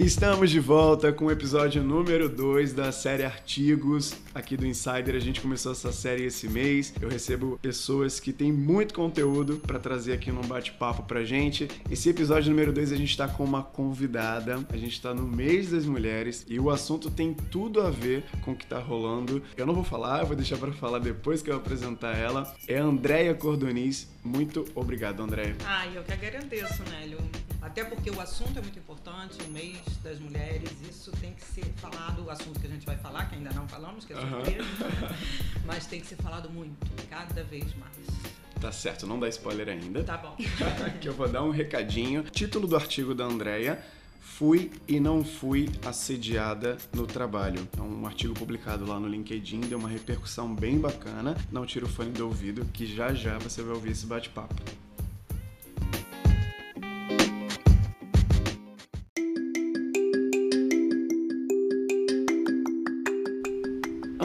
Estamos de volta com o episódio número 2 da série Artigos aqui do Insider. A gente começou essa série esse mês. Eu recebo pessoas que têm muito conteúdo para trazer aqui num bate-papo pra gente. Esse episódio número 2 a gente está com uma convidada. A gente está no mês das mulheres e o assunto tem tudo a ver com o que tá rolando. Eu não vou falar, eu vou deixar para falar depois que eu apresentar ela. É a Andréia Cordoniz. Muito obrigado, Andréia. Ah, eu que agradeço, Nélio. Até porque o assunto é muito importante, o mês das mulheres, isso tem que ser falado, o assunto que a gente vai falar, que ainda não falamos, que é surpresa, uhum. mas tem que ser falado muito, cada vez mais. Tá certo, não dá spoiler ainda. Tá bom. que eu vou dar um recadinho. Título do artigo da Andrea. Fui e não fui assediada no trabalho. É um artigo publicado lá no LinkedIn, deu uma repercussão bem bacana. Não tira o fone do ouvido, que já já você vai ouvir esse bate-papo.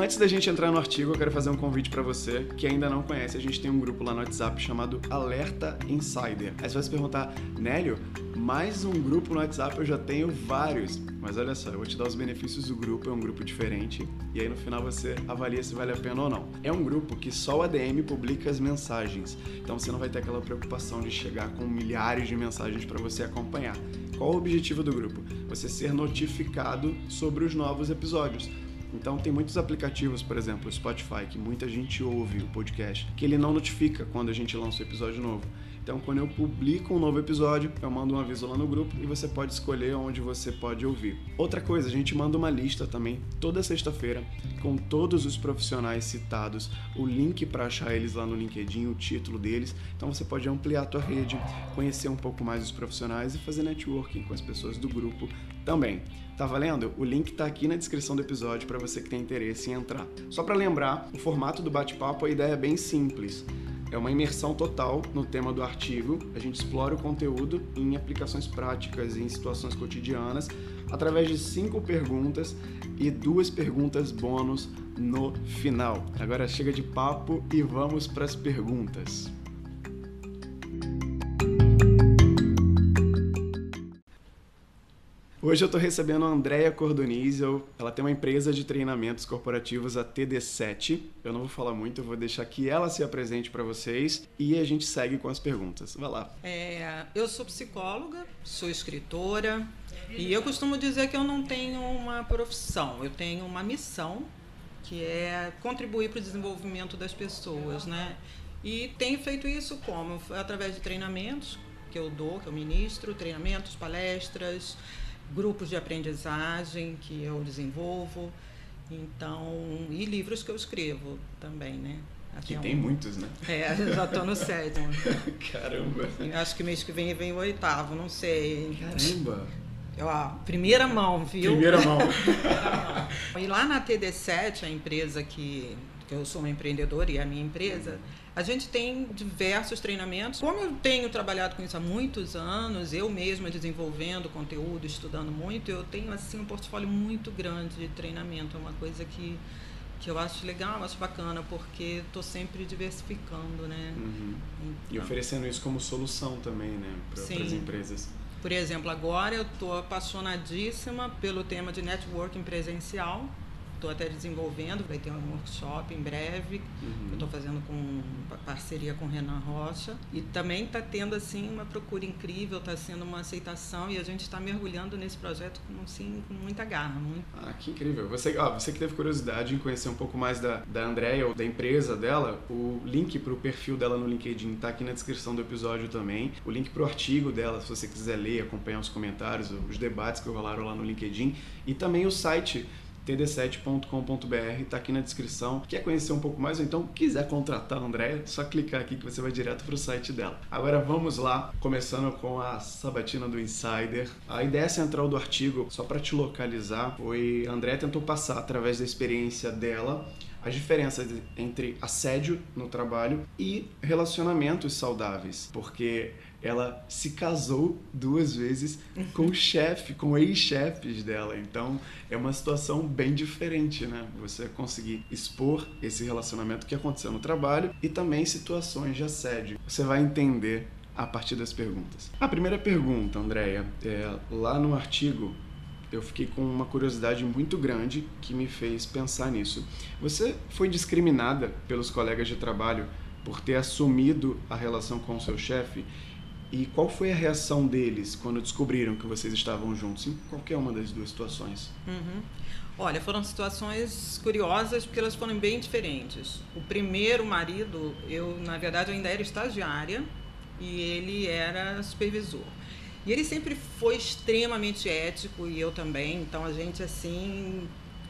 Antes da gente entrar no artigo, eu quero fazer um convite para você que ainda não conhece. A gente tem um grupo lá no WhatsApp chamado Alerta Insider. Aí você vai se perguntar, Nélio, mais um grupo no WhatsApp eu já tenho vários. Mas olha só, eu vou te dar os benefícios do grupo, é um grupo diferente. E aí no final você avalia se vale a pena ou não. É um grupo que só o ADM publica as mensagens. Então você não vai ter aquela preocupação de chegar com milhares de mensagens para você acompanhar. Qual o objetivo do grupo? Você ser notificado sobre os novos episódios. Então tem muitos aplicativos, por exemplo, o Spotify, que muita gente ouve o podcast, que ele não notifica quando a gente lança o episódio novo. Então, quando eu publico um novo episódio, eu mando um aviso lá no grupo e você pode escolher onde você pode ouvir. Outra coisa, a gente manda uma lista também toda sexta-feira com todos os profissionais citados, o link para achar eles lá no LinkedIn, o título deles. Então, você pode ampliar a tua rede, conhecer um pouco mais os profissionais e fazer networking com as pessoas do grupo também. Tá valendo? O link tá aqui na descrição do episódio para você que tem interesse em entrar. Só para lembrar, o formato do bate-papo, a ideia é bem simples. É uma imersão total no tema do artigo. A gente explora o conteúdo em aplicações práticas em situações cotidianas através de cinco perguntas e duas perguntas bônus no final. Agora chega de papo e vamos para as perguntas. Hoje eu estou recebendo a Andrea Cordonizel. Ela tem uma empresa de treinamentos corporativos, a TD7. Eu não vou falar muito, eu vou deixar que ela se apresente para vocês e a gente segue com as perguntas. Vai lá. É, eu sou psicóloga, sou escritora e eu costumo dizer que eu não tenho uma profissão, eu tenho uma missão que é contribuir para o desenvolvimento das pessoas, né? E tenho feito isso como? Através de treinamentos que eu dou, que eu ministro, treinamentos, palestras, grupos de aprendizagem que eu desenvolvo, então e livros que eu escrevo também, né? Aqui que é tem um... muitos, né? É, já estou no sétimo. Caramba! Acho que mês que vem vem o oitavo, não sei. Caramba! Ó, primeira mão, viu? Primeira mão. e lá na TD7, a empresa que, que eu sou uma empreendedora e é a minha empresa, a gente tem diversos treinamentos. Como eu tenho trabalhado com isso há muitos anos, eu mesma desenvolvendo conteúdo, estudando muito, eu tenho assim um portfólio muito grande de treinamento. É uma coisa que, que eu acho legal, acho bacana, porque estou sempre diversificando, né? Uhum. Então, e oferecendo isso como solução também, né, para as empresas. Por exemplo, agora eu estou apaixonadíssima pelo tema de networking presencial estou até desenvolvendo, vai ter um workshop em breve, uhum. eu estou fazendo com parceria com o Renan Rocha. E também está tendo assim uma procura incrível, está sendo uma aceitação e a gente está mergulhando nesse projeto com, assim, com muita garra. Muito. Ah, que incrível. Você, ó, você que teve curiosidade em conhecer um pouco mais da, da Andrea ou da empresa dela, o link para o perfil dela no LinkedIn está aqui na descrição do episódio também. O link para o artigo dela, se você quiser ler, acompanhar os comentários, os debates que rolaram lá no LinkedIn. E também o site td7.com.br, está aqui na descrição. Quer conhecer um pouco mais ou então quiser contratar a Andréia, só clicar aqui que você vai direto para o site dela. Agora vamos lá, começando com a sabatina do Insider. A ideia central do artigo, só para te localizar, foi a Andréia tentou passar através da experiência dela as diferenças entre assédio no trabalho e relacionamentos saudáveis, porque ela se casou duas vezes com o chefe, com ex-chefes dela. Então é uma situação bem diferente, né? Você conseguir expor esse relacionamento que aconteceu no trabalho e também situações de assédio. Você vai entender a partir das perguntas. A primeira pergunta, Andréia, é, lá no artigo eu fiquei com uma curiosidade muito grande que me fez pensar nisso. Você foi discriminada pelos colegas de trabalho por ter assumido a relação com o seu chefe? E qual foi a reação deles quando descobriram que vocês estavam juntos, em qualquer uma das duas situações? Uhum. Olha, foram situações curiosas porque elas foram bem diferentes. O primeiro marido, eu na verdade ainda era estagiária e ele era supervisor. E ele sempre foi extremamente ético e eu também, então a gente assim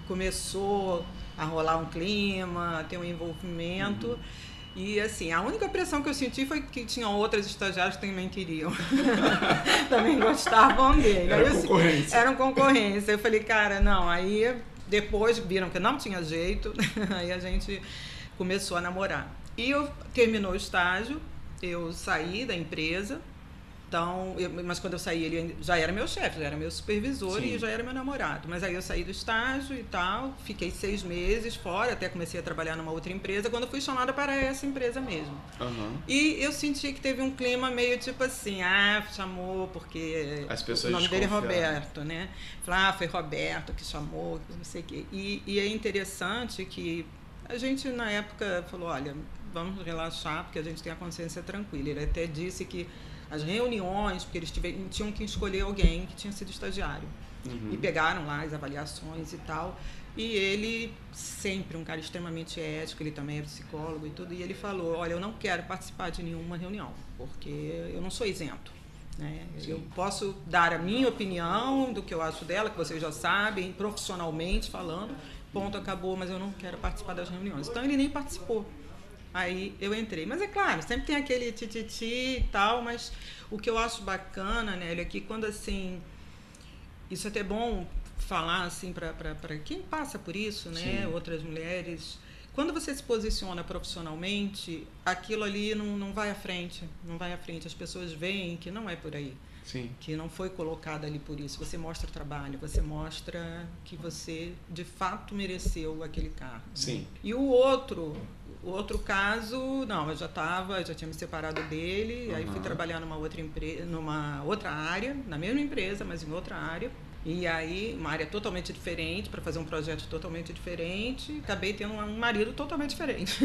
começou a rolar um clima, a ter um envolvimento. Uhum. E assim, a única pressão que eu senti foi que tinham outras estagiárias que também queriam. também gostavam dele. Era concorrência. Assim, eram concorrência. Eu falei, cara, não, aí depois viram que não tinha jeito, aí a gente começou a namorar. E eu terminou o estágio, eu saí da empresa então, eu, mas quando eu saí, ele já era meu chefe, já era meu supervisor Sim. e já era meu namorado. Mas aí eu saí do estágio e tal, fiquei seis meses fora, até comecei a trabalhar numa outra empresa, quando fui chamada para essa empresa mesmo. Uhum. E eu senti que teve um clima meio tipo assim, ah, chamou porque As pessoas o nome dele é Roberto, né? Falar, ah, foi Roberto que chamou, não sei o quê. E, e é interessante que a gente na época falou, olha, vamos relaxar porque a gente tem a consciência tranquila. Ele até disse que as reuniões, porque eles tiveram, tinham que escolher alguém que tinha sido estagiário. Uhum. E pegaram lá as avaliações e tal. E ele, sempre um cara extremamente ético, ele também é psicólogo e tudo, e ele falou: Olha, eu não quero participar de nenhuma reunião, porque eu não sou isento. Né? Eu posso dar a minha opinião do que eu acho dela, que vocês já sabem, profissionalmente falando, ponto, acabou, mas eu não quero participar das reuniões. Então ele nem participou. Aí eu entrei. Mas é claro, sempre tem aquele tititi e tal, mas o que eu acho bacana, né, é que quando assim. Isso é até bom falar assim para quem passa por isso, né? Sim. Outras mulheres. Quando você se posiciona profissionalmente, aquilo ali não, não vai à frente. Não vai à frente. As pessoas veem que não é por aí. Sim. que não foi colocado ali por isso. Você mostra trabalho, você mostra que você de fato mereceu aquele cargo. Sim. Né? E o outro, o outro caso, não, eu já estava, já tinha me separado dele, uhum. aí fui trabalhar numa outra empresa, numa outra área, na mesma empresa, mas em outra área. E aí, uma área totalmente diferente, para fazer um projeto totalmente diferente. Acabei tendo um marido totalmente diferente.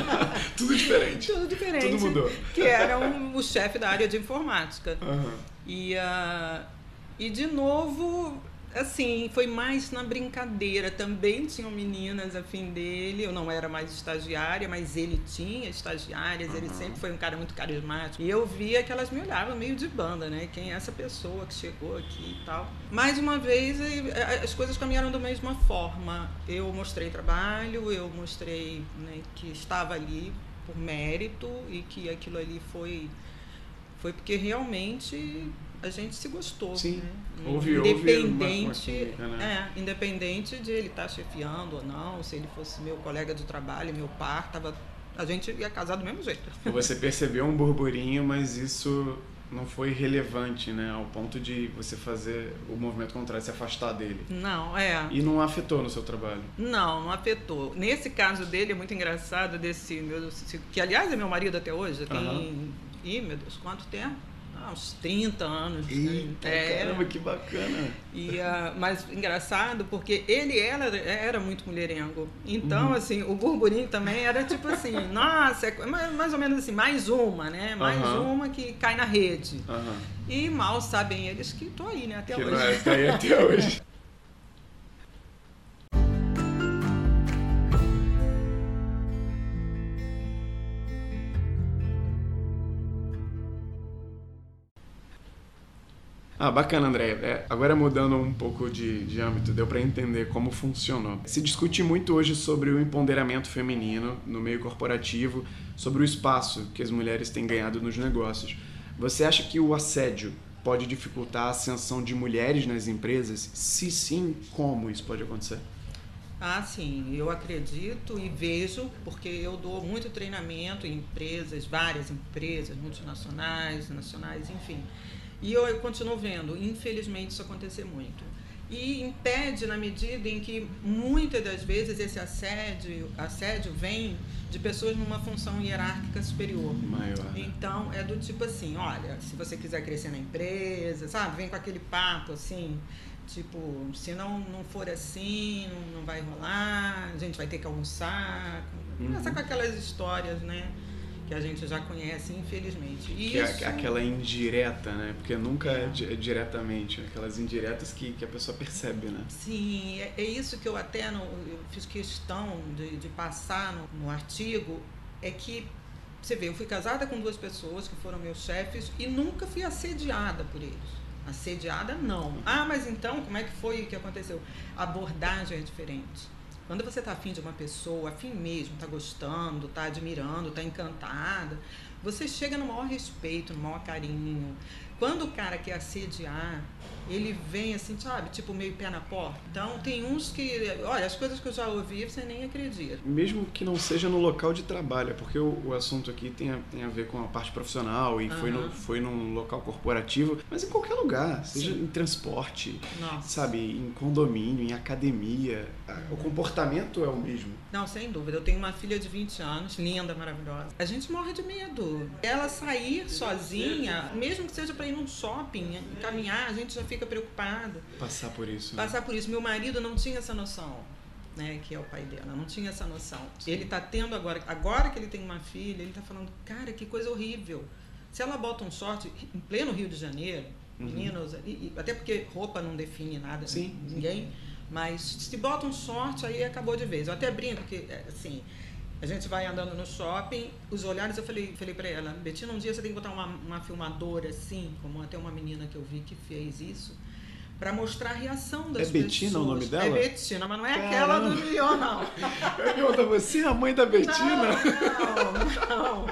Tudo diferente. Tudo diferente. Tudo mudou. Que era um, o chefe da área de informática. Uhum. E, uh, e, de novo, assim, foi mais na brincadeira. Também tinham meninas afim dele. Eu não era mais estagiária, mas ele tinha estagiárias. Uhum. Ele sempre foi um cara muito carismático. E eu via que elas me olhavam meio de banda, né? Quem é essa pessoa que chegou aqui e tal. Mais uma vez, as coisas caminharam da mesma forma. Eu mostrei trabalho, eu mostrei né, que estava ali por mérito e que aquilo ali foi foi porque realmente a gente se gostou. Sim. Né? Houve, independente, houve uma, uma né? é, independente de ele estar tá chefiando ou não, se ele fosse meu colega de trabalho, meu par, tava, a gente ia casar do mesmo jeito. Você percebeu um burburinho, mas isso não foi relevante, né, ao ponto de você fazer o movimento contrário, se afastar dele. Não, é. E não afetou no seu trabalho? Não, não afetou. Nesse caso dele é muito engraçado desse meu, que aliás é meu marido até hoje, tem, uhum. ih, meu Deus, quanto tempo? Uns 30 anos. Né? Eita, né? Caramba, que bacana. E, uh, mas engraçado, porque ele era, era muito mulherengo. Então, uhum. assim, o burburinho também era tipo assim, nossa, é mais ou menos assim, mais uma, né? Mais uhum. uma que cai na rede. Uhum. E mal sabem eles que tô aí, né? Até que hoje. Não é, tá aí até hoje. Ah, bacana, André. É, agora mudando um pouco de, de âmbito, deu para entender como funcionou. Se discute muito hoje sobre o empoderamento feminino no meio corporativo, sobre o espaço que as mulheres têm ganhado nos negócios. Você acha que o assédio pode dificultar a ascensão de mulheres nas empresas? Se sim, como isso pode acontecer? Ah, sim, eu acredito e vejo, porque eu dou muito treinamento em empresas, várias empresas, multinacionais, nacionais, enfim. E eu, eu continuo vendo, infelizmente, isso acontecer muito. E impede na medida em que muitas das vezes esse assédio, assédio vem de pessoas numa função hierárquica superior. Maior. Né? Então é do tipo assim, olha, se você quiser crescer na empresa, sabe, vem com aquele papo assim, tipo, se não, não for assim, não, não vai rolar, a gente vai ter que almoçar. Começa uhum. com aquelas histórias, né? Que a gente já conhece, infelizmente. E que é isso... é aquela indireta, né? Porque nunca é, é diretamente, né? aquelas indiretas que, que a pessoa percebe, né? Sim, é, é isso que eu até não, eu fiz questão de, de passar no, no artigo, é que você vê, eu fui casada com duas pessoas que foram meus chefes e nunca fui assediada por eles. Assediada, não. Ah, mas então, como é que foi o que aconteceu? A abordagem é diferente. Quando você está afim de uma pessoa, afim mesmo, está gostando, está admirando, está encantada, você chega no maior respeito, no maior carinho. Quando o cara quer assediar, ele vem assim, sabe, tipo meio pé na porta. Então tem uns que, olha, as coisas que eu já ouvi, você nem acredita. Mesmo que não seja no local de trabalho, é porque o, o assunto aqui tem a, tem a ver com a parte profissional e uhum. foi, no, foi num local corporativo, mas em qualquer lugar, seja Sim. em transporte, Nossa. sabe, em condomínio, em academia, o comportamento é o mesmo. Não, sem dúvida. Eu tenho uma filha de 20 anos, linda, maravilhosa. A gente morre de medo. Ela sair sozinha, mesmo que seja para ir num shopping, caminhar, a gente já fica fica preocupado. Passar por isso. Né? Passar por isso. Meu marido não tinha essa noção. Né, que é o pai dela, não tinha essa noção. Sim. Ele está tendo agora, agora que ele tem uma filha, ele está falando, cara, que coisa horrível. Se ela bota um short em pleno Rio de Janeiro, uhum. meninos, e, e, até porque roupa não define nada, Sim. ninguém, mas se bota um short, aí acabou de vez. Eu até brinco que, é, assim, a gente vai andando no shopping, os olhares, eu falei, falei para ela, Betina, um dia você tem que botar uma, uma filmadora assim, como até uma menina que eu vi que fez isso, para mostrar a reação das é pessoas. É Betina o nome dela? É Betina, mas não é Caramba. aquela do Lyon, não. Eu pergunto, você é a mãe da Betina? Não, não, não.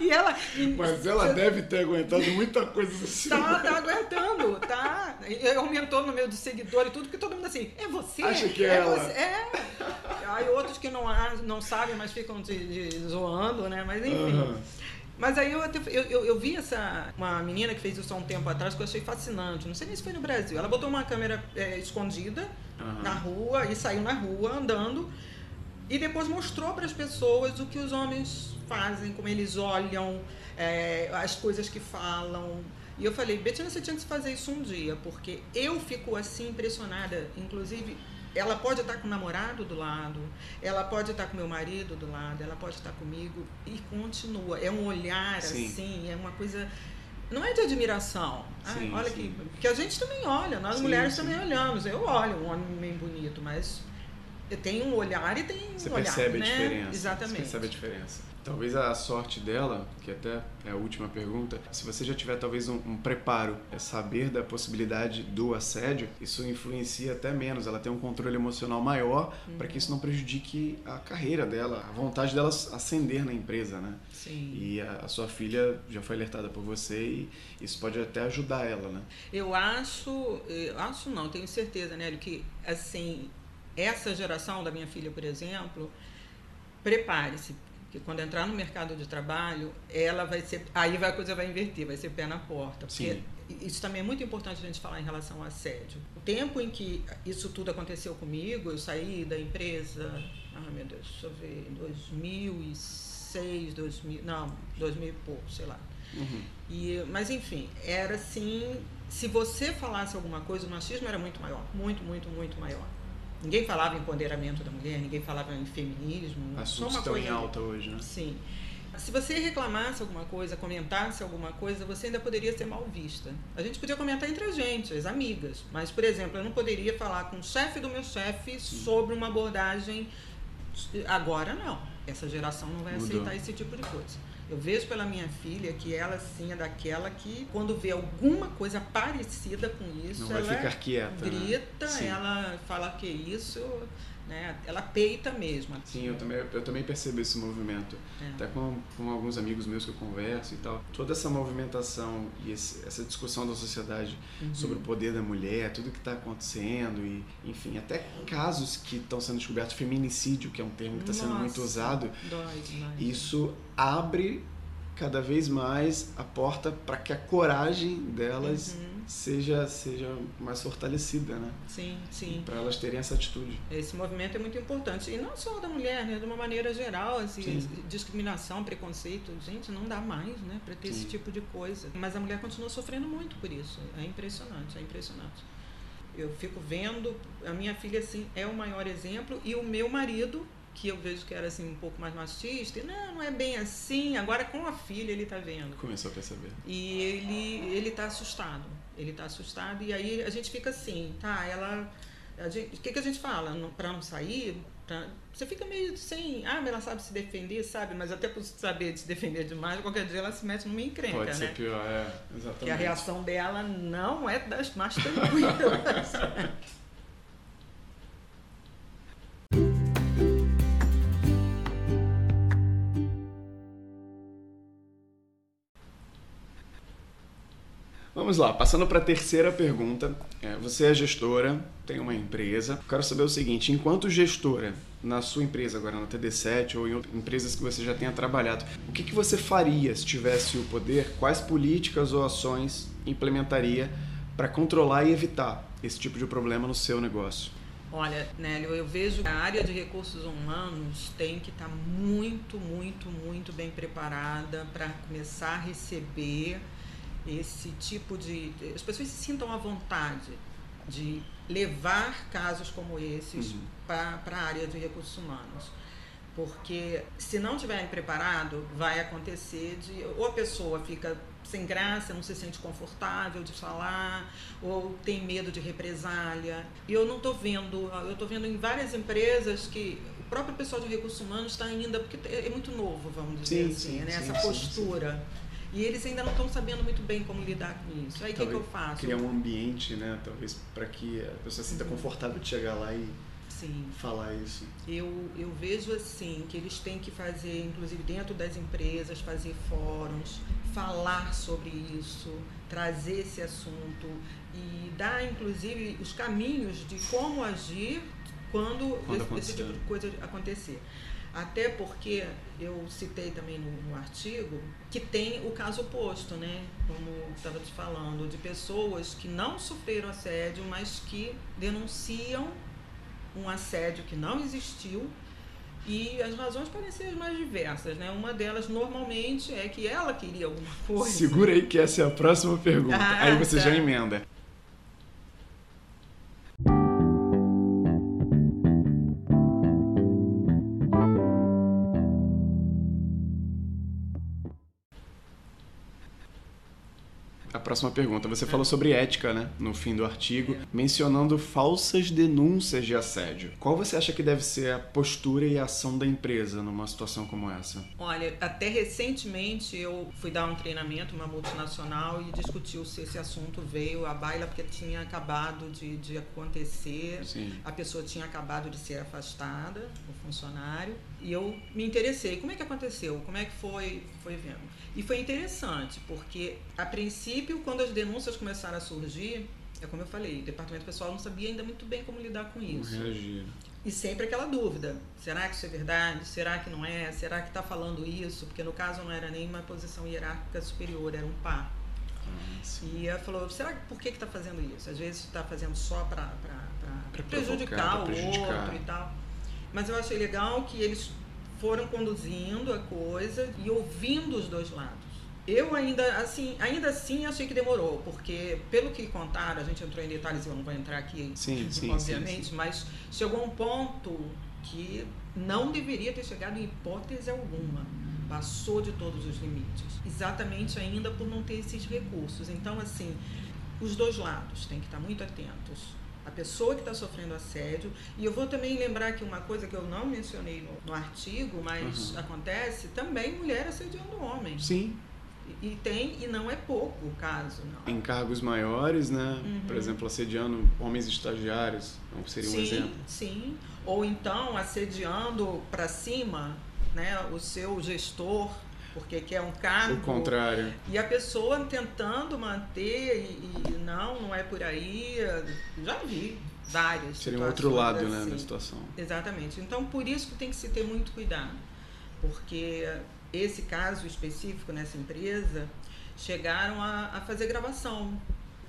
E ela... Mas ela deve ter aguentado muita coisa assim. Tá, tá aguentando, tá. Aumentou no meio de seguidor e tudo, porque todo mundo assim, é você? Acha que é, é ela. Você, é. Aí outros que não, não sabem, mas ficam de, de zoando, né? Mas enfim... Uhum. Mas aí eu, eu, eu, eu, vi essa uma menina que fez isso há um tempo atrás que eu achei fascinante. Não sei nem se foi no Brasil. Ela botou uma câmera é, escondida uhum. na rua e saiu na rua andando e depois mostrou para as pessoas o que os homens fazem, como eles olham, é, as coisas que falam. E eu falei, Betina, você tinha que fazer isso um dia, porque eu fico assim impressionada, inclusive ela pode estar com o namorado do lado, ela pode estar com meu marido do lado, ela pode estar comigo e continua. É um olhar sim. assim, é uma coisa. Não é de admiração. Sim, olha sim. que. Porque a gente também olha, nós mulheres também olhamos. Eu olho um homem bem bonito, mas tem um olhar e tem Você um olhar. Você percebe né? a diferença. Exatamente. Você percebe a diferença. Talvez a sorte dela, que até é a última pergunta, se você já tiver talvez um, um preparo, é saber da possibilidade do assédio, isso influencia até menos. Ela tem um controle emocional maior uhum. para que isso não prejudique a carreira dela, a vontade dela ascender na empresa, né? Sim. E a, a sua filha já foi alertada por você e isso pode até ajudar ela, né? Eu acho, eu acho não, tenho certeza, né, que assim essa geração da minha filha, por exemplo, prepare-se que quando entrar no mercado de trabalho, ela vai ser. Aí vai, a coisa vai inverter, vai ser pé na porta. Porque Sim. isso também é muito importante a gente falar em relação ao assédio. O tempo em que isso tudo aconteceu comigo, eu saí da empresa. Ah, meu Deus, deixa eu ver, em 2006, 2000. Não, 2000 e pouco, sei lá. Uhum. E, mas enfim, era assim. Se você falasse alguma coisa, o machismo era muito maior. Muito, muito, muito maior. Ninguém falava em empoderamento da mulher, ninguém falava em feminismo. Assuntos estão em alta hoje, né? Sim. Se você reclamasse alguma coisa, comentasse alguma coisa, você ainda poderia ser mal vista. A gente podia comentar entre a gente, as amigas. Mas, por exemplo, eu não poderia falar com o chefe do meu chefe sobre uma abordagem. Agora não. Essa geração não vai Mudou. aceitar esse tipo de coisa. Eu vejo pela minha filha que ela sim é daquela que quando vê alguma coisa parecida com isso, Não ela vai ficar quieta, grita, né? ela fala que isso. Né? Ela peita mesmo. Sim, eu também, eu também percebo esse movimento. É. Até com, com alguns amigos meus que eu converso e tal. Toda essa movimentação e esse, essa discussão da sociedade uhum. sobre o poder da mulher, tudo que está acontecendo e, enfim, até casos que estão sendo descobertos, feminicídio, que é um termo que está sendo muito usado. Dói demais. Isso abre cada vez mais a porta para que a coragem delas uhum. Seja seja mais fortalecida, né? Sim, sim. Para elas terem essa atitude. Esse movimento é muito importante e não só da mulher, né? De uma maneira geral, assim, sim. discriminação, preconceito, gente, não dá mais, né? Para ter sim. esse tipo de coisa. Mas a mulher continua sofrendo muito por isso. É impressionante, é impressionante. Eu fico vendo, a minha filha assim é o maior exemplo e o meu marido que eu vejo que era assim um pouco mais machista, e, não, não é bem assim. Agora com a filha ele está vendo. Começou a perceber. E ele ele tá assustado. Ele está assustado e aí a gente fica assim, tá, ela o que, que a gente fala? Para não sair, pra, você fica meio sem. Ah, mas ela sabe se defender, sabe? Mas até por saber se defender demais, qualquer dia ela se mete numa encrenca, Pode né? ser pior, é, exatamente. Que a reação dela não é das mais tranquilas. Vamos lá, passando para a terceira pergunta. É, você é gestora, tem uma empresa. Quero saber o seguinte: enquanto gestora na sua empresa, agora na TD7 ou em empresas que você já tenha trabalhado, o que, que você faria se tivesse o poder? Quais políticas ou ações implementaria para controlar e evitar esse tipo de problema no seu negócio? Olha, Nélio, eu vejo que a área de recursos humanos tem que estar tá muito, muito, muito bem preparada para começar a receber esse tipo de. as pessoas se sintam à vontade de levar casos como esses uhum. para a área de recursos humanos. Porque se não estiverem preparado, vai acontecer de. ou a pessoa fica sem graça, não se sente confortável de falar, ou tem medo de represália. E eu não estou vendo, eu estou vendo em várias empresas que o próprio pessoal de recursos humanos está ainda, porque é muito novo, vamos dizer sim, assim, sim, né? Sim, essa postura. E eles ainda não estão sabendo muito bem como lidar com isso. Aí o que, que, eu faço? Criar um ambiente, né? Talvez para que a pessoa se sinta uhum. confortável de chegar lá e Sim. falar isso. Eu, eu vejo assim que eles têm que fazer, inclusive dentro das empresas, fazer fóruns, falar sobre isso, trazer esse assunto e dar, inclusive, os caminhos de como agir quando, quando esse, esse tipo de coisa acontecer. Até porque eu citei também no, no, artigo que tem o caso oposto, né? Como estava te falando, de pessoas que não sofreram assédio, mas que denunciam um assédio que não existiu e as razões podem ser as mais diversas, né? Uma delas normalmente é que ela queria alguma coisa. Segura aí que essa é a próxima pergunta. Ah, aí você tá. já emenda. Próxima pergunta. Você falou sobre ética, né, no fim do artigo, mencionando falsas denúncias de assédio. Qual você acha que deve ser a postura e a ação da empresa numa situação como essa? Olha, até recentemente eu fui dar um treinamento, uma multinacional, e discutiu se esse assunto veio à baila porque tinha acabado de, de acontecer, Sim. a pessoa tinha acabado de ser afastada, o funcionário, e eu me interessei. Como é que aconteceu? Como é que foi, foi vendo? E foi interessante, porque a princípio, quando as denúncias começaram a surgir, é como eu falei, o departamento pessoal não sabia ainda muito bem como lidar com isso. Como reagir. E sempre aquela dúvida: será que isso é verdade? Será que não é? Será que está falando isso? Porque no caso não era nem uma posição hierárquica superior, era um par. Ah, e ela falou: será que por que está fazendo isso? Às vezes está fazendo só para prejudicar o prejudicar. outro e tal. Mas eu achei legal que eles foram conduzindo a coisa e ouvindo os dois lados. Eu ainda assim, ainda assim achei que demorou, porque pelo que contaram, a gente entrou em detalhes, eu não vou entrar aqui, sim, sim, obviamente, sim, mas chegou um ponto que não deveria ter chegado em hipótese alguma. Passou de todos os limites. Exatamente ainda por não ter esses recursos. Então, assim, os dois lados têm que estar muito atentos a pessoa que está sofrendo assédio. E eu vou também lembrar que uma coisa que eu não mencionei no, no artigo, mas uhum. acontece, também mulher assediando homem. Sim. E, e, tem, e não é pouco o caso. Não. Em cargos maiores, né? Uhum. Por exemplo, assediando homens estagiários, seria um sim, exemplo. Sim, ou então assediando para cima né, o seu gestor, porque quer um cargo. O contrário. E a pessoa tentando manter, e, e não, não é por aí. Já vi várias. Seria um outro lado assim. né, da situação. Exatamente. Então, por isso que tem que se ter muito cuidado, porque esse caso específico nessa empresa chegaram a, a fazer gravação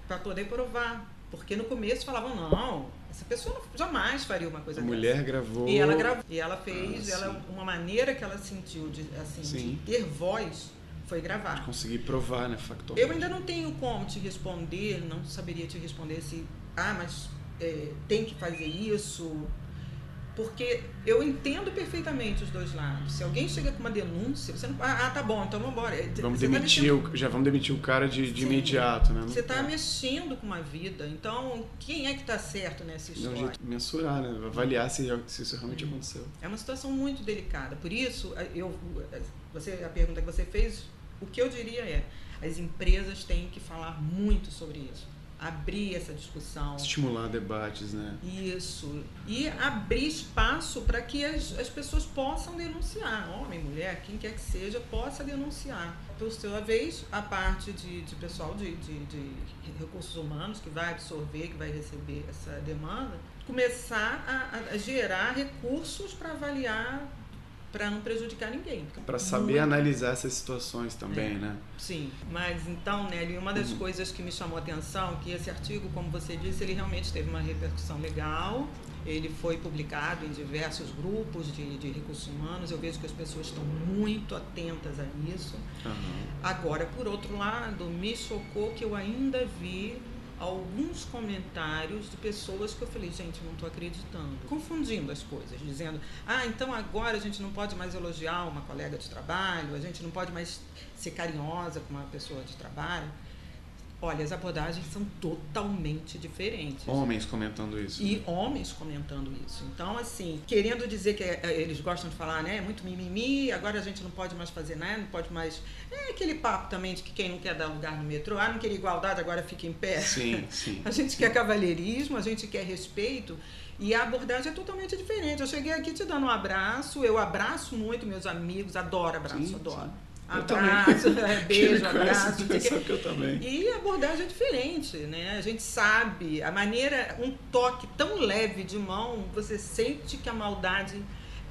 para poder provar. Porque no começo falavam, não, essa pessoa jamais faria uma coisa A dessa. mulher gravou. E ela gravou. E ela fez, Ah, ela, uma maneira que ela sentiu de, assim, de ter voz foi gravar. Conseguir provar, né, factualmente. Eu ainda não tenho como te responder, não saberia te responder se, ah, mas é, tem que fazer isso. Porque eu entendo perfeitamente os dois lados. Se alguém chega com uma denúncia, você não. Ah, ah, tá bom, então vamos embora. Vamos Você tá demitir, mexendo- o, já vamos demitir o cara de, de Sim. imediato, né? Não- Você está é. mexendo com uma vida. Então, quem é que está certo nessa um história? jeito de mensurar, né? Avaliar se, se isso realmente aconteceu. É uma situação muito delicada. Por isso, eu, você, a pergunta que você fez, o que eu diria é: as empresas têm que falar muito sobre isso, abrir essa discussão. Estimular debates, né? Isso. E abrir espaço para que as, as pessoas possam denunciar. Homem, mulher, quem quer que seja, possa denunciar. Por sua vez, a parte de, de pessoal de, de, de recursos humanos que vai absorver, que vai receber essa demanda, começar a, a- a gerar recursos para avaliar, para não prejudicar ninguém. Para saber Muito analisar essas situações também, É. né? Sim, mas então, Nelly, uma das Uhum. coisas que me chamou a atenção, que esse artigo, como você disse, ele realmente teve uma repercussão legal, ele foi publicado em diversos grupos de, de recursos humanos, eu vejo que as pessoas estão muito atentas a isso. Aham. Agora, por outro lado, me chocou que eu ainda vi alguns comentários de pessoas que eu falei, gente, não estou acreditando. Confundindo as coisas, dizendo, ah, então agora a gente não pode mais elogiar uma colega de trabalho, a gente não pode mais ser carinhosa com uma pessoa de trabalho. Olha, as abordagens são totalmente diferentes. Homens comentando isso. E né? homens comentando isso. Então, assim, querendo dizer que é, eles gostam de falar, né? Muito mimimi, agora a gente não pode mais fazer nada, não pode mais. É aquele papo também de que quem não quer dar lugar no metrô, ah, não queria igualdade, agora fica em pé. Sim, sim. A gente quer cavalheirismo, a gente quer respeito. E a abordagem é totalmente diferente. Eu cheguei aqui te dando um abraço, eu abraço muito meus amigos, adoro abraço, Sim, adoro. sim. Abraço, beijo, abraço. que eu também. E a abordagem é diferente, né? A gente sabe, a maneira, um toque tão leve de mão, você sente que a maldade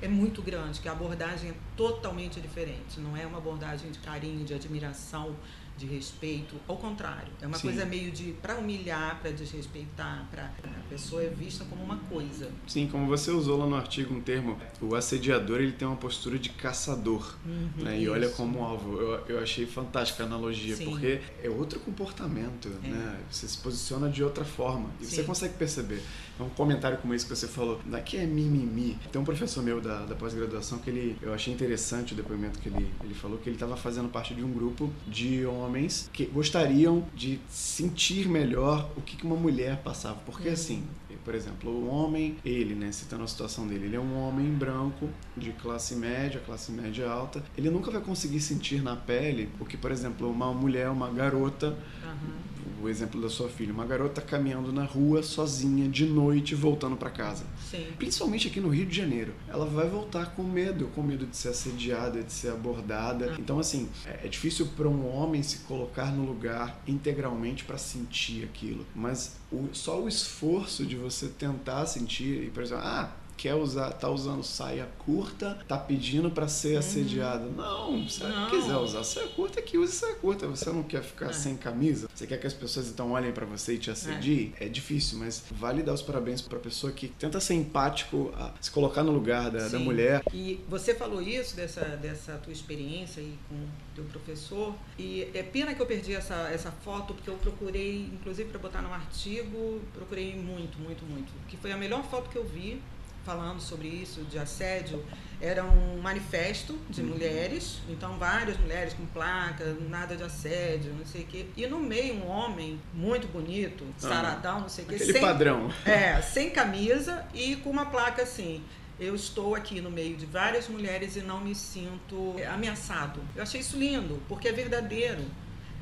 é muito grande, que a abordagem é totalmente diferente. Não é uma abordagem de carinho, de admiração, de respeito. Ao contrário, é uma Sim. coisa meio de para humilhar, para desrespeitar, para a pessoa é vista como uma coisa. Sim, como você usou lá no artigo um termo, o assediador ele tem uma postura de caçador. né? E olha Isso. como alvo. Eu, eu achei fantástica a analogia, Sim. porque é outro comportamento, É. né? Você se posiciona de outra forma. E você Sim. consegue perceber. Um comentário como esse que você falou, daqui é mimimi. Tem um professor meu da, da pós-graduação que ele, eu achei interessante o depoimento que ele, ele falou, que ele estava fazendo parte de um grupo de homens que gostariam de sentir melhor o que que uma mulher passava. Porque assim, por exemplo, o homem, ele, né, citando a situação dele, ele é um homem branco de classe média, classe média alta, ele nunca vai conseguir sentir na pele o que, por exemplo, uma mulher, uma garota, Aham. O exemplo da sua filha, uma garota caminhando na rua sozinha de noite voltando para casa. Sim. Principalmente aqui no Rio de Janeiro. Ela vai voltar com medo, com medo de ser assediada, de ser abordada. Então, assim, é é difícil para um homem se colocar no lugar integralmente para sentir aquilo. Mas o- só o esforço de você tentar sentir, e por exemplo, ah, quer usar, tá usando saia curta, tá pedindo para ser assediada. Não, se ela Não. quiser usar saia curta, que use saia curta. Você não quer ficar É. sem camisa? Você quer que as pessoas então olhem para você e te assediem? É. difícil, mas vale dar os parabéns para pessoa que tenta ser empático, se colocar no lugar da, da mulher. E você falou isso, dessa, dessa tua experiência aí com o teu professor, e é pena que eu perdi essa, essa foto, porque eu procurei, inclusive para botar no artigo, procurei muito, muito, muito. Que foi a melhor foto que eu vi falando sobre isso, de assédio, era um manifesto de Uhum. mulheres, então várias mulheres com placa, nada de assédio, não sei o quê. E no meio um homem muito bonito, saradão, não sei o quê, Aquele sem- padrão. é, sem camisa e com uma placa assim. Eu estou aqui no meio de várias mulheres e não me sinto ameaçado. Eu achei isso lindo, porque é verdadeiro.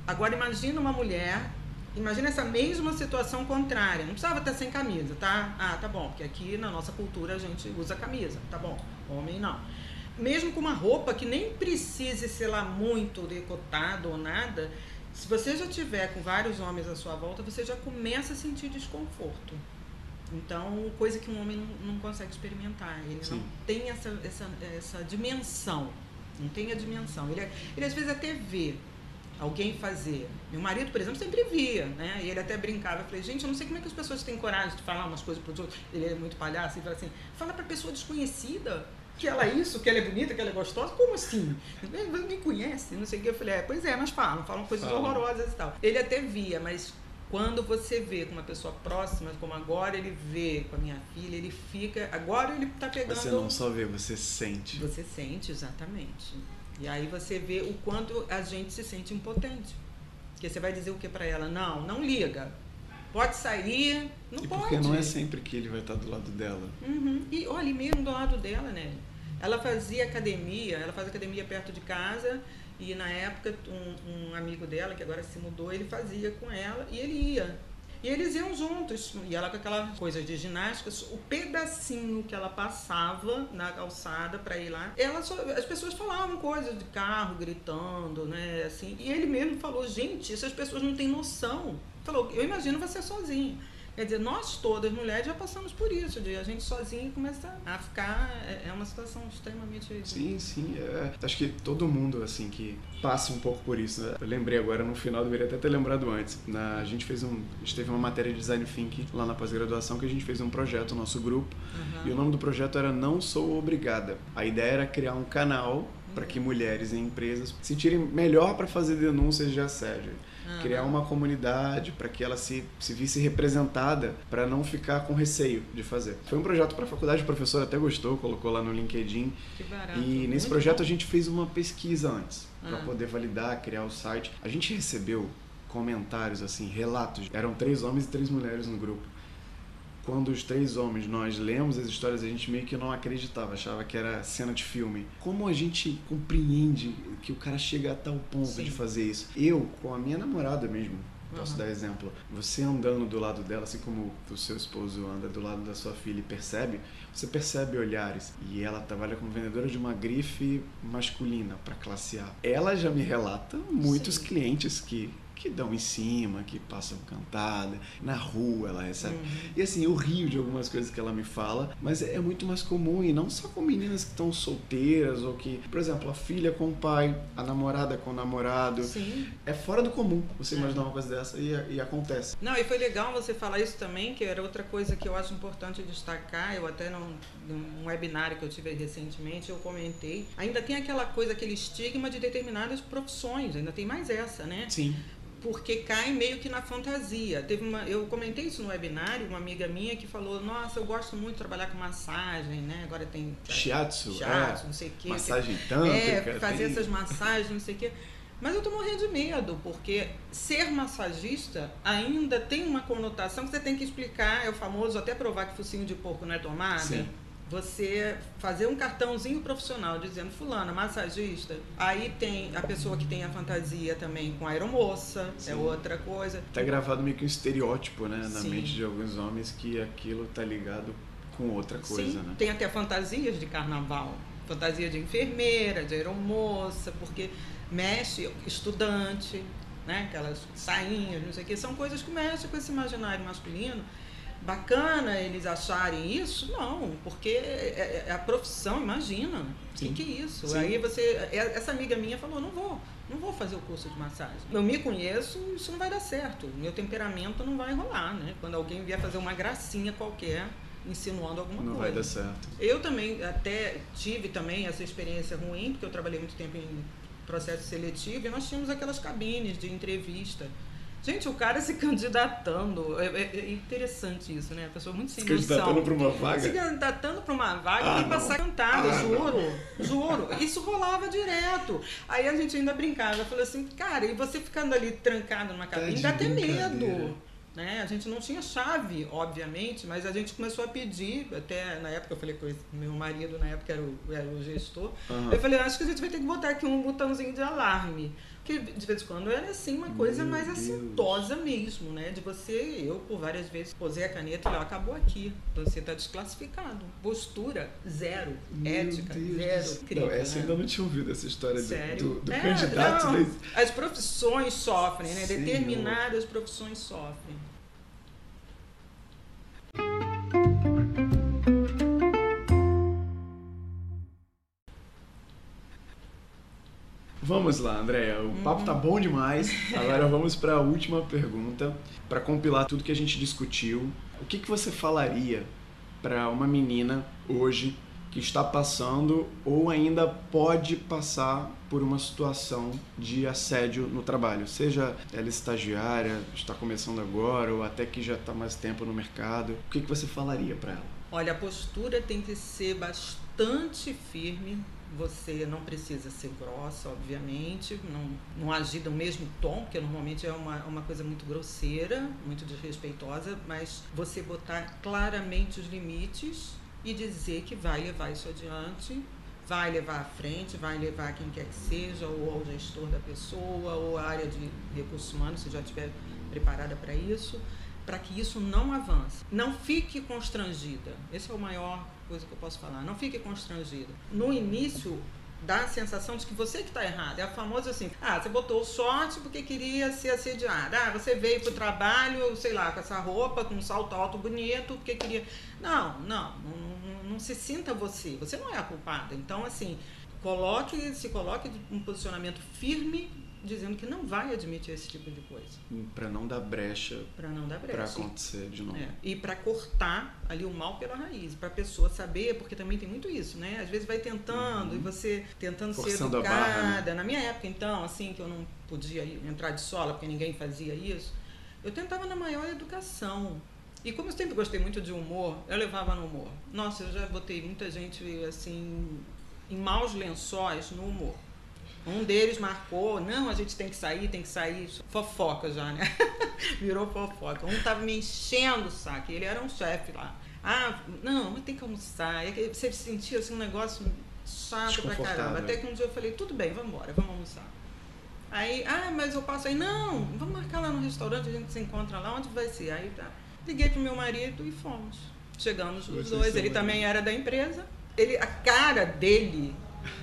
Agora imagina uma mulher Imagina essa mesma situação contrária. Não precisava estar sem camisa, tá? Ah, tá bom, porque aqui na nossa cultura a gente usa camisa, tá bom. Homem não. Mesmo com uma roupa que nem precise ser lá muito decotado ou nada, se você já tiver com vários homens à sua volta, você já começa a sentir desconforto. Então, coisa que um homem não, não consegue experimentar. Ele Sim. não tem essa, essa, essa dimensão. Não tem a dimensão. Ele, ele às vezes até vê alguém fazer. Meu marido, por exemplo, sempre via, né? E ele até brincava. Eu falei, gente, eu não sei como é que as pessoas têm coragem de falar umas coisas para os outros. Ele é muito palhaço e fala assim: fala para pessoa desconhecida que ela é isso, que ela é bonita, que ela é gostosa. Como assim? Me conhece, não sei o que. Eu falei, é, pois é, mas falam, falam coisas Fala. horrorosas e tal. Ele até via, mas quando você vê com uma pessoa próxima, como agora ele vê com a minha filha, ele fica. Agora ele tá pegando. Você não só vê, você sente. Você sente, exatamente. E aí você vê o quanto a gente se sente impotente. Porque você vai dizer o que para ela? Não, não liga. Pode sair, não e pode. Porque não é sempre que ele vai estar do lado dela. Uhum. E olha, mesmo do lado dela, né? Ela fazia academia, ela faz academia perto de casa e na época, um, um, amigo dela, que agora se mudou, ele fazia com ela e ele ia. E eles iam juntos. E ela com aquela coisa de ginástica, o pedacinho que ela passava na calçada para ir lá, ela só, as pessoas falavam coisas de carro, gritando, né? Assim. E ele mesmo falou: gente, essas pessoas não têm noção. Falou: eu imagino você sozinho. Quer dizer, nós todas, mulheres, já passamos por isso, de a gente sozinha começa a ficar. É, é uma situação extremamente. Sim, sim. É, acho que todo mundo, assim, que passa um pouco por isso. Né? Eu lembrei agora no final, deveria até ter lembrado antes. Na, a gente fez um. A gente teve uma matéria de design thinking lá na pós-graduação que a gente fez um projeto, nosso grupo. Uhum. E o nome do projeto era Não Sou Obrigada. A ideia era criar um canal para que mulheres em empresas se sentirem melhor para fazer denúncias de assédio criar uma comunidade para que ela se, se visse representada, para não ficar com receio de fazer. Foi um projeto para a faculdade, o professor até gostou, colocou lá no LinkedIn. Que barato. E nesse projeto bom. a gente fez uma pesquisa antes, para ah. poder validar, criar o site. A gente recebeu comentários, assim, relatos. Eram três homens e três mulheres no grupo quando os três homens nós lemos as histórias, a gente meio que não acreditava, achava que era cena de filme. Como a gente compreende que o cara chega a tal ponto Sim. de fazer isso? Eu, com a minha namorada mesmo, posso uhum. dar exemplo. Você andando do lado dela, assim como o seu esposo anda do lado da sua filha e percebe, você percebe olhares. E ela trabalha como vendedora de uma grife masculina para classe A. Ela já me relata muitos Sim. clientes que que dão em cima, que passam cantada, na rua ela recebe. Uhum. E assim, eu rio de algumas coisas que ela me fala, mas é muito mais comum, e não só com meninas que estão solteiras, ou que, por exemplo, a filha com o pai, a namorada com o namorado. Sim. É fora do comum você é. imaginar uma coisa dessa e, e acontece. Não, e foi legal você falar isso também, que era outra coisa que eu acho importante destacar, eu até num, num webinário que eu tive recentemente, eu comentei, ainda tem aquela coisa, aquele estigma de determinadas profissões, ainda tem mais essa, né? Sim porque cai meio que na fantasia. Teve uma, eu comentei isso no webinário, uma amiga minha que falou: "Nossa, eu gosto muito de trabalhar com massagem, né? Agora tem shiatsu, shiatsu é, não sei o quê, massagem tântrica, é, fazer tem... essas massagens, não sei o quê. Mas eu tô morrendo de medo, porque ser massagista ainda tem uma conotação que você tem que explicar, é o famoso até provar que focinho de porco não é tomada. Sim você fazer um cartãozinho profissional dizendo fulana, massagista. Aí tem a pessoa que tem a fantasia também com aeromoça, é Sim. é outra coisa. Tá gravado meio que um estereótipo, né, na Sim. mente de alguns homens que aquilo tá ligado com outra coisa, Sim. né? Tem até fantasias de carnaval, fantasia de enfermeira, de aeromoça, porque mexe estudante, né, aquelas sainhas, não sei o que, são coisas que mexem com esse imaginário masculino bacana eles acharem isso? Não, porque é, é, é a profissão, imagina. O que, que, é isso? Sim. Aí você. É, essa amiga minha falou, não vou, não vou fazer o curso de massagem. Eu me conheço, isso não vai dar certo. Meu temperamento não vai rolar, né? Quando alguém vier fazer uma gracinha qualquer insinuando alguma não coisa. Não vai dar certo. Eu também até tive também essa experiência ruim, porque eu trabalhei muito tempo em processo seletivo e nós tínhamos aquelas cabines de entrevista Gente, o cara se candidatando. É, é, é interessante isso, né? A pessoa muito sem se noção. Candidatando para uma vaga? Se candidatando para uma vaga ah, e passar cantada, ah, juro. Não. Juro. Isso rolava direto. Aí a gente ainda brincava. Falou assim, cara, e você ficando ali trancado numa cabine, tá dá até medo. Né? A gente não tinha chave, obviamente, mas a gente começou a pedir, até na época eu falei com meu marido, na época era o, era o gestor, uhum. eu falei, acho que a gente vai ter que botar aqui um botãozinho de alarme. Que de vez em quando era assim uma coisa Meu mais assintosa mesmo, né? De você, eu por várias vezes posei a caneta e falei, acabou aqui, você está desclassificado. Postura, zero. Meu Ética, Deus zero. Incrível, não, essa né? ainda não tinha ouvido essa história Sério? do, do, é, candidato. Não, As profissões sofrem, né? Sim, Determinadas profissões sofrem. Vamos lá, Andréia. O uhum. papo tá bom demais. Agora vamos para a última pergunta, para compilar tudo que a gente discutiu. O que, que você falaria para uma menina hoje que está passando ou ainda pode passar por uma situação de assédio no trabalho, seja ela estagiária, está começando agora ou até que já está mais tempo no mercado, o que, que você falaria para ela? Olha, a postura tem que ser bastante firme, você não precisa ser grossa, obviamente, não, não agir do mesmo tom, porque normalmente é uma, uma coisa muito grosseira, muito desrespeitosa, mas você botar claramente os limites e dizer que vai levar isso adiante, vai levar à frente, vai levar quem quer que seja, ou ao gestor da pessoa, ou a área de recursos humanos, se já estiver preparada para isso, para que isso não avance. Não fique constrangida. Esse é o maior coisa que eu posso falar. Não fique constrangido. No início, dá a sensação de que você que está errado. É a famosa assim, ah, você botou sorte porque queria ser assediada. Ah, você veio para o trabalho, sei lá, com essa roupa, com um salto alto bonito, porque queria... Não, não, não, não, se sinta você. Você não é a culpada. Então, assim, coloque, se coloque um posicionamento firme dizendo que não vai admitir esse tipo de coisa. Para não dar brecha. Para não dar brecha. Para acontecer de novo. É. E para cortar ali o mal pela raiz, para a pessoa saber, porque também tem muito isso, né? Às vezes vai tentando uhum. e você tentando Forçando ser educada. Barra, né? Na minha época, então, assim, que eu não podia entrar de sola porque ninguém fazia isso, eu tentava na maior educação. E como eu sempre gostei muito de humor, eu levava no humor. Nossa, eu já botei muita gente assim em maus lençóis no humor. Um deles marcou, não, a gente tem que sair, tem que sair. Fofoca já, né? Virou fofoca. Um tava me enchendo o saco, ele era um chefe lá. Ah, não, mas tem que almoçar. Você sentia assim, um negócio chato pra caramba. Até que um dia eu falei, tudo bem, vamos embora, vamos almoçar. Aí, ah, mas eu passo aí, não, vamos marcar lá no restaurante, a gente se encontra lá, onde vai ser? Aí tá. Liguei pro meu marido e fomos. Chegamos os dois, ele também era da empresa. Ele, a cara dele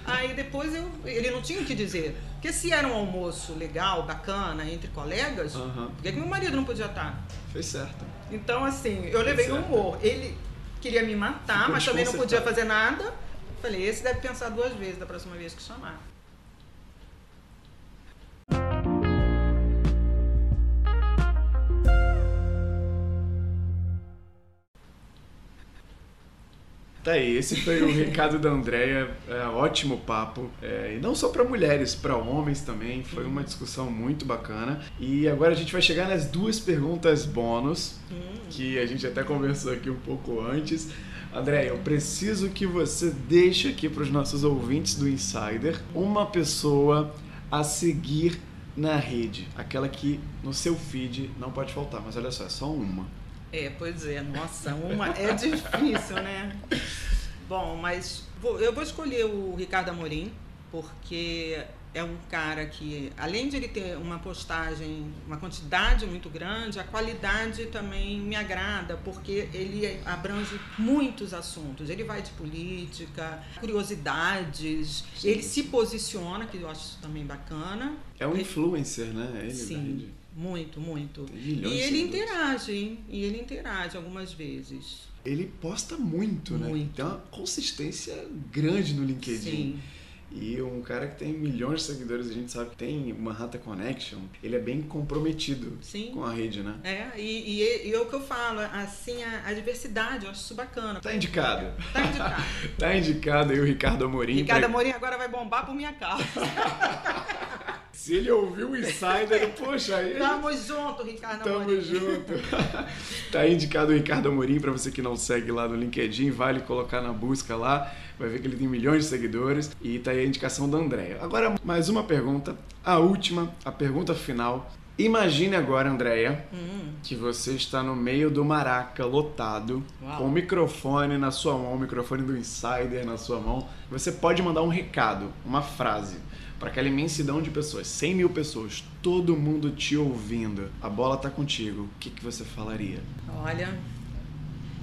Aí depois eu, ele não tinha o que dizer. Porque se era um almoço legal, bacana, entre colegas, uhum. por que, que meu marido não podia estar? Fez certo. Então, assim, eu levei no humor. Ele queria me matar, Ficou mas também não podia fazer nada. Falei, esse deve pensar duas vezes da próxima vez que chamar. Tá aí, esse foi o recado da Andrea, é, ótimo papo, é, e não só para mulheres, para homens também, foi uma discussão muito bacana. E agora a gente vai chegar nas duas perguntas bônus, que a gente até conversou aqui um pouco antes. André, eu preciso que você deixe aqui para os nossos ouvintes do Insider uma pessoa a seguir na rede, aquela que no seu feed não pode faltar, mas olha só, é só uma. É, pois é, nossa, uma é difícil, né? Bom, mas vou, eu vou escolher o Ricardo Amorim, porque é um cara que, além de ele ter uma postagem, uma quantidade muito grande, a qualidade também me agrada, porque ele abrange muitos assuntos. Ele vai de política, curiosidades, Sim. ele se posiciona, que eu acho também bacana. É um influencer, né? Ele Sim. Muito, muito. E ele interage, hein? E ele interage algumas vezes. Ele posta muito, né? muito. Tem uma consistência grande no LinkedIn. Sim. E um cara que tem milhões de seguidores, a gente sabe que tem Manhattan Connection, ele é bem comprometido Sim. com a rede, né? É, e, e, e é o que eu falo, assim, a, a, diversidade, eu acho isso bacana. Tá indicado. Tá indicado. tá indicado aí o Ricardo Amorim. Ricardo. Amorim agora vai bombar por minha causa. Se ele ouviu o Insider, poxa, aí. Tamo junto, Ricardo Tamo Amorim. Tamo junto. tá indicado o Ricardo Amorim, para você que não segue lá no LinkedIn, vale colocar na busca lá, vai ver que ele tem milhões de seguidores e tá aí a indicação da Andréia. Agora, mais uma pergunta, a última, a pergunta final Imagine agora, Andréia, Hum, que você está no meio do maraca lotado, Uau. com o microfone na sua mão, o microfone do Insider na sua mão. Você pode mandar um recado, uma frase, para aquela imensidão de pessoas, 100 mil pessoas, todo mundo te ouvindo. A bola tá contigo. O que, que você falaria? olha,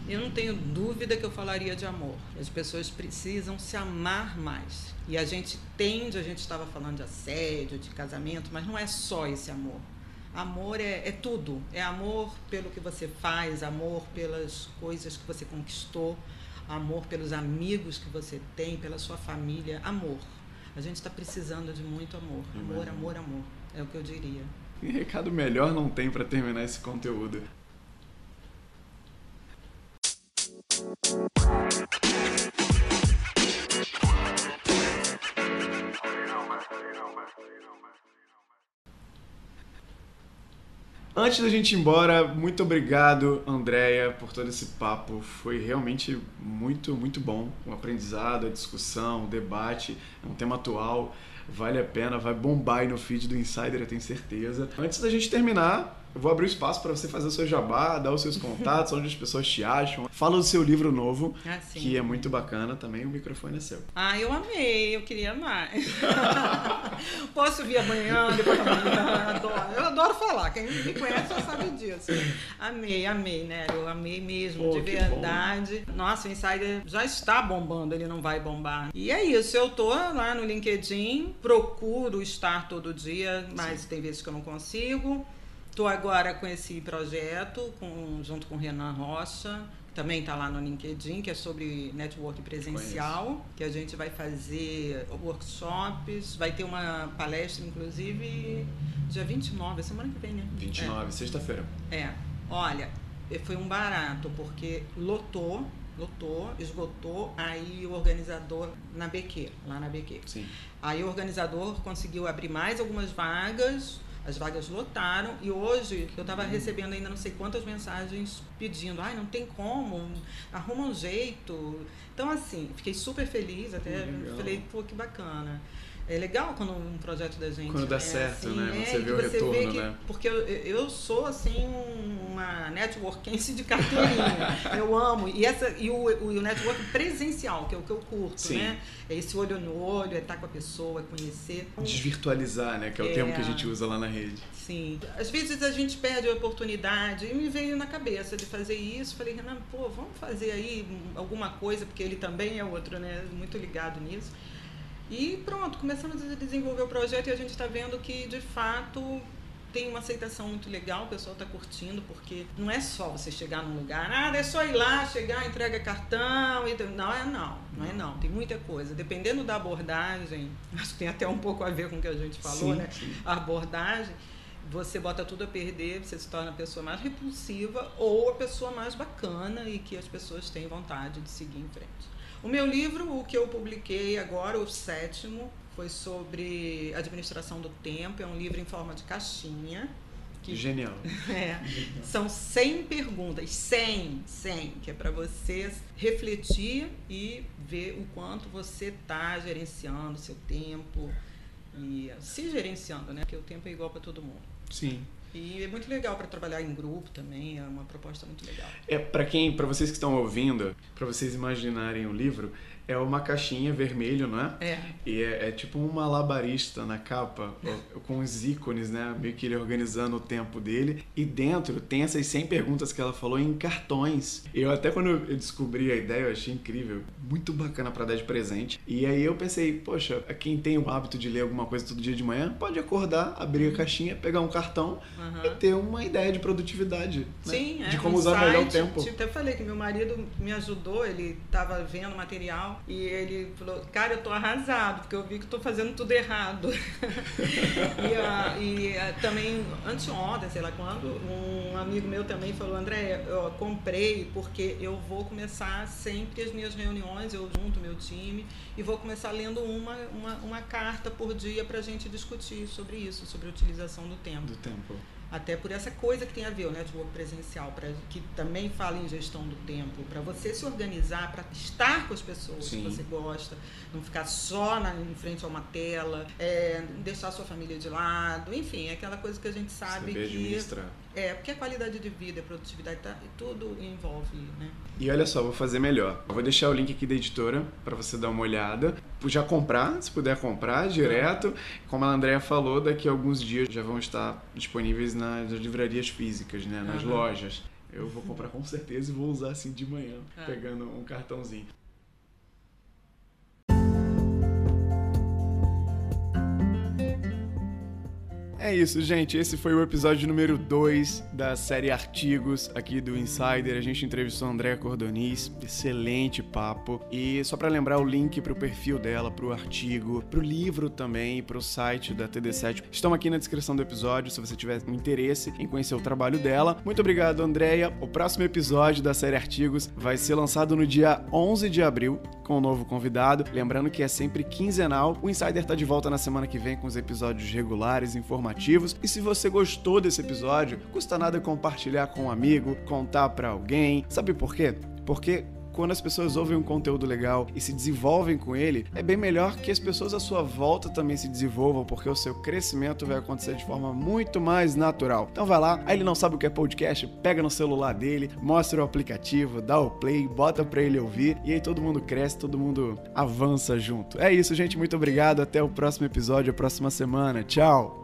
eu não tenho dúvida que eu falaria de amor. As pessoas precisam se amar mais. E a gente tende, a gente estava falando de assédio, de casamento, mas não é só esse amor. Amor é, é tudo. É amor pelo que você faz, amor pelas coisas que você conquistou, amor pelos amigos que você tem, pela sua família. Amor. A gente está precisando de muito amor. Amor, amor, amor. É o que eu diria. Que recado melhor não tem para terminar esse conteúdo. Antes da gente ir embora, muito obrigado, Andréia, por todo esse papo. Foi realmente muito, muito bom. O aprendizado, a discussão, o debate. É um tema atual. Vale a pena, vai bombar aí no feed do Insider, eu tenho certeza. Antes da gente terminar, eu vou abrir o espaço para você fazer o seu jabá, dar os seus contatos, onde as pessoas te acham. Fala do seu livro novo, Ah, sim. que é muito bacana também. O microfone é seu. Ah, eu amei, eu queria mais. Posso vir amanhã, depois da manhã, adoro. Eu adoro falar, quem me conhece já sabe disso. Amei, amei, né? Eu amei mesmo, Pô, de verdade. Nossa, o Insider já está bombando, ele não vai bombar. E é isso, eu tô lá no LinkedIn, procuro estar todo dia, mas tem vezes que eu não consigo. Tô agora com esse projeto, com- junto com o Renan Rocha, que também está lá no LinkedIn, que é sobre network presencial, que a gente vai fazer workshops, vai ter uma palestra, inclusive, dia 29, semana que vem, né? 29, sexta-feira. É. Olha, foi um barato, porque lotou, lotou, esgotou, aí o organizador na BQ, lá na BQ. Sim. Aí o organizador conseguiu abrir mais algumas vagas, as vagas lotaram e hoje eu estava recebendo ainda não sei quantas mensagens pedindo, ai, não tem como, arruma um jeito. Então, assim, fiquei super feliz, até Legal. falei, pô, que bacana. É legal quando um projeto da gente. Quando dá né, certo, assim, né? é, Você que vê o retorno, vê que- né? Porque eu, eu sou, assim, uma networkense de carteirinha. eu amo. E, essa, e o, o, o network presencial, que é o que eu curto, Sim. né? É esse olho no olho, é estar com a pessoa, é conhecer. Desvirtualizar, né? Que é o É. termo que a gente usa lá na rede. Sim. Às vezes a gente perde a oportunidade. E me veio na cabeça de fazer isso. Falei, Renan, pô, vamos fazer aí alguma coisa, porque ele também é outro, né? Muito ligado nisso. E pronto, começamos a desenvolver o projeto e a gente está vendo que, de fato, tem uma aceitação muito legal, o pessoal está curtindo, porque não é só você chegar num lugar, ah, é só ir lá, chegar, entrega cartão, e... não é não, não é não, tem muita coisa. Dependendo da abordagem, acho que tem até um pouco a ver com o que a gente falou, Sim, né? sim. A abordagem, você bota tudo a perder, você se torna a pessoa mais repulsiva ou a pessoa mais bacana e que as pessoas têm vontade de seguir em frente. O meu livro, o que eu publiquei agora, o sétimo, foi sobre administração do tempo. É um livro em forma de caixinha. Que Genial. é, são 100 perguntas, 100, 100, que é para você refletir e ver o quanto você está gerenciando o seu tempo e se gerenciando, né? Porque o tempo é igual para todo mundo. Sim. E é muito legal para trabalhar em grupo também, é uma proposta muito legal. É para quem, para vocês que estão ouvindo, para vocês imaginarem o livro, é uma caixinha vermelho, não é? É, E é, é tipo um malabarista na capa, com os ícones, né? Meio que ele organizando o tempo dele. E dentro tem essas 100 perguntas que ela falou em cartões. Eu até quando eu descobri a ideia, eu achei incrível. Muito bacana para dar de presente. E aí eu pensei, poxa, quem tem o hábito de ler alguma coisa todo dia de manhã, pode acordar, abrir a caixinha, pegar um cartão aham. e ter uma ideia de produtividade. né? Sim, é. De como um usar melhor o site. tempo. Tipo, até falei que meu marido me ajudou, ele estava vendo material e ele falou, cara, eu tô arrasado, porque eu vi que tô fazendo tudo errado. e ah, e, ah, também, anteontem, sei lá quando, um amigo meu também falou, André, eu comprei porque eu vou começar sempre as minhas reuniões, eu junto meu time, e vou começar lendo uma, uma, uma carta por dia pra gente discutir sobre isso, sobre a utilização do tempo. Do tempo. Até por essa coisa que tem a ver o network presencial, pra, que também fala em gestão do tempo, para você se organizar, para estar com as pessoas Sim. que você gosta, não ficar só na, em frente a uma tela, é, deixar a sua família de lado, enfim, é aquela coisa que a gente sabe Saber que. Administrar. É, porque a qualidade de vida, a produtividade, tá, tudo envolve, né? E olha só, vou fazer melhor. Eu vou deixar o link aqui da editora para você dar uma olhada. Já comprar, se puder comprar direto. Como a Andrea falou, daqui a alguns dias já vão estar disponíveis nas livrarias físicas, né? Nas uhum. lojas. Eu vou comprar com certeza e vou usar assim de manhã, é. pegando um cartãozinho. É isso, gente. Esse foi o episódio número 2 da série Artigos aqui do Insider. A gente entrevistou a Andréa Cordonis. Excelente papo. E só para lembrar o link para o perfil dela, para o artigo, para o livro também, para o site da TD7 estão aqui na descrição do episódio se você tiver interesse em conhecer o trabalho dela. Muito obrigado, Andréia. O próximo episódio da série Artigos vai ser lançado no dia 11 de abril com um novo convidado. Lembrando que é sempre quinzenal. O Insider está de volta na semana que vem com os episódios regulares, informativos e se você gostou desse episódio, custa nada compartilhar com um amigo, contar para alguém. Sabe por quê? Porque quando as pessoas ouvem um conteúdo legal e se desenvolvem com ele, é bem melhor que as pessoas à sua volta também se desenvolvam, porque o seu crescimento vai acontecer de forma muito mais natural. Então vai lá, aí ele não sabe o que é podcast, pega no celular dele, mostra o aplicativo, dá o play, bota para ele ouvir e aí todo mundo cresce, todo mundo avança junto. É isso, gente, muito obrigado, até o próximo episódio, a próxima semana. Tchau.